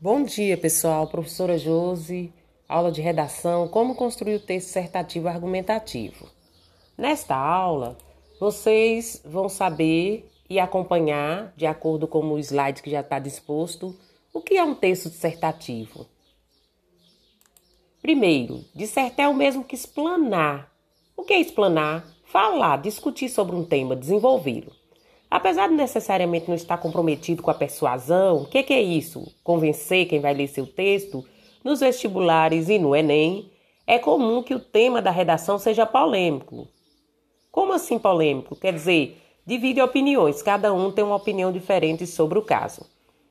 Bom dia, pessoal. Professora Josi, aula de redação, como construir o texto dissertativo argumentativo. Nesta aula, vocês vão saber e acompanhar, de acordo com o slide que já está disposto, o que é um texto dissertativo. Primeiro, dissertar é o mesmo que explanar. O que é explanar? Falar, discutir sobre um tema, desenvolvê-lo. Apesar de necessariamente não estar comprometido com a persuasão, o que, que é isso? Convencer quem vai ler seu texto? Nos vestibulares e no Enem, é comum que o tema da redação seja polêmico. Como assim polêmico? Quer dizer, divide opiniões, cada um tem uma opinião diferente sobre o caso.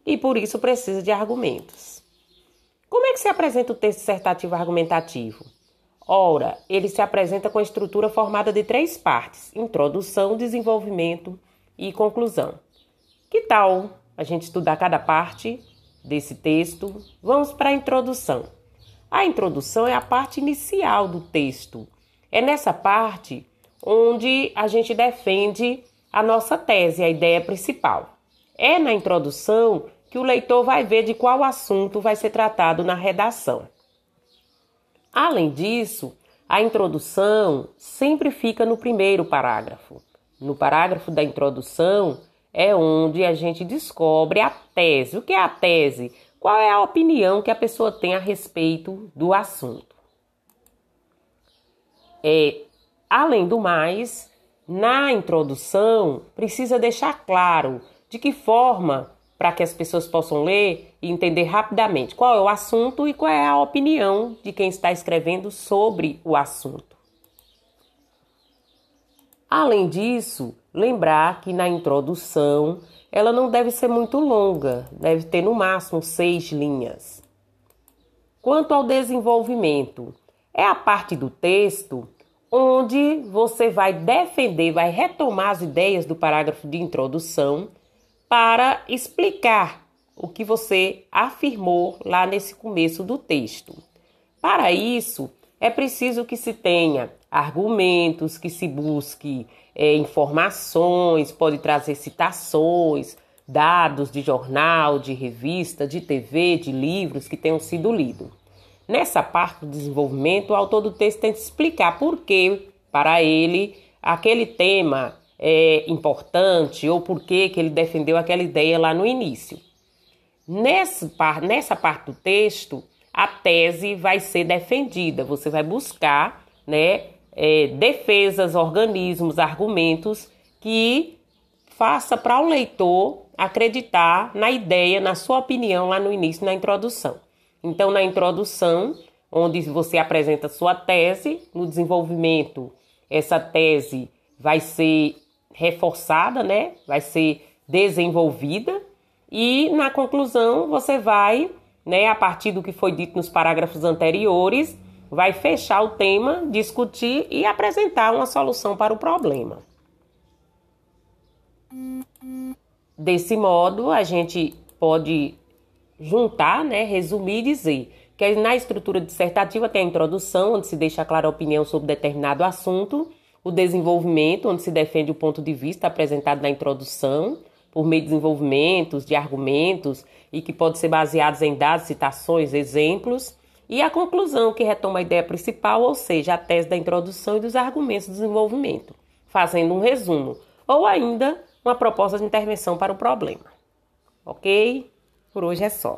E por isso precisa de argumentos. Como é que se apresenta o texto dissertativo argumentativo? Ora, ele se apresenta com a estrutura formada de três partes: introdução, desenvolvimento e conclusão. Que tal a gente estudar cada parte desse texto? Vamos para a introdução. A introdução é a parte inicial do texto. É nessa parte onde a gente defende a nossa tese, a ideia principal. É na introdução que o leitor vai ver de qual assunto vai ser tratado na redação. Além disso, a introdução sempre fica no primeiro parágrafo. No parágrafo da introdução é onde a gente descobre a tese. O que é a tese? Qual é a opinião que a pessoa tem a respeito do assunto? É, além do mais, na introdução precisa deixar claro de que forma para que as pessoas possam ler e entender rapidamente qual é o assunto e qual é a opinião de quem está escrevendo sobre o assunto. Além disso, lembrar que na introdução ela não deve ser muito longa, deve ter no máximo seis linhas. Quanto ao desenvolvimento, é a parte do texto onde você vai defender, vai retomar as ideias do parágrafo de introdução para explicar o que você afirmou lá nesse começo do texto. Para isso, é preciso que se tenha argumentos, que se busque é, informações, pode trazer citações, dados de jornal, de revista, de TV, de livros que tenham sido lidos. Nessa parte do desenvolvimento, o autor do texto tem que explicar por que, para ele, aquele tema é importante ou por que ele defendeu aquela ideia lá no início. Nessa, nessa parte do texto, a tese vai ser defendida. Você vai buscar, né, é, defesas, organismos, argumentos que faça para o leitor acreditar na ideia, na sua opinião lá no início, na introdução. Então, na introdução, onde você apresenta sua tese, no desenvolvimento, essa tese vai ser reforçada, né? Vai ser desenvolvida e na conclusão você vai né, a partir do que foi dito nos parágrafos anteriores, vai fechar o tema, discutir e apresentar uma solução para o problema. Desse modo, a gente pode juntar, né, resumir e dizer que na estrutura dissertativa tem a introdução, onde se deixa clara a opinião sobre determinado assunto, o desenvolvimento, onde se defende o ponto de vista apresentado na introdução, por meio de desenvolvimentos, de argumentos e que pode ser baseados em dados, citações, exemplos, e a conclusão que retoma a ideia principal, ou seja, a tese da introdução e dos argumentos do desenvolvimento, fazendo um resumo, ou ainda uma proposta de intervenção para o problema. Ok? Por hoje é só.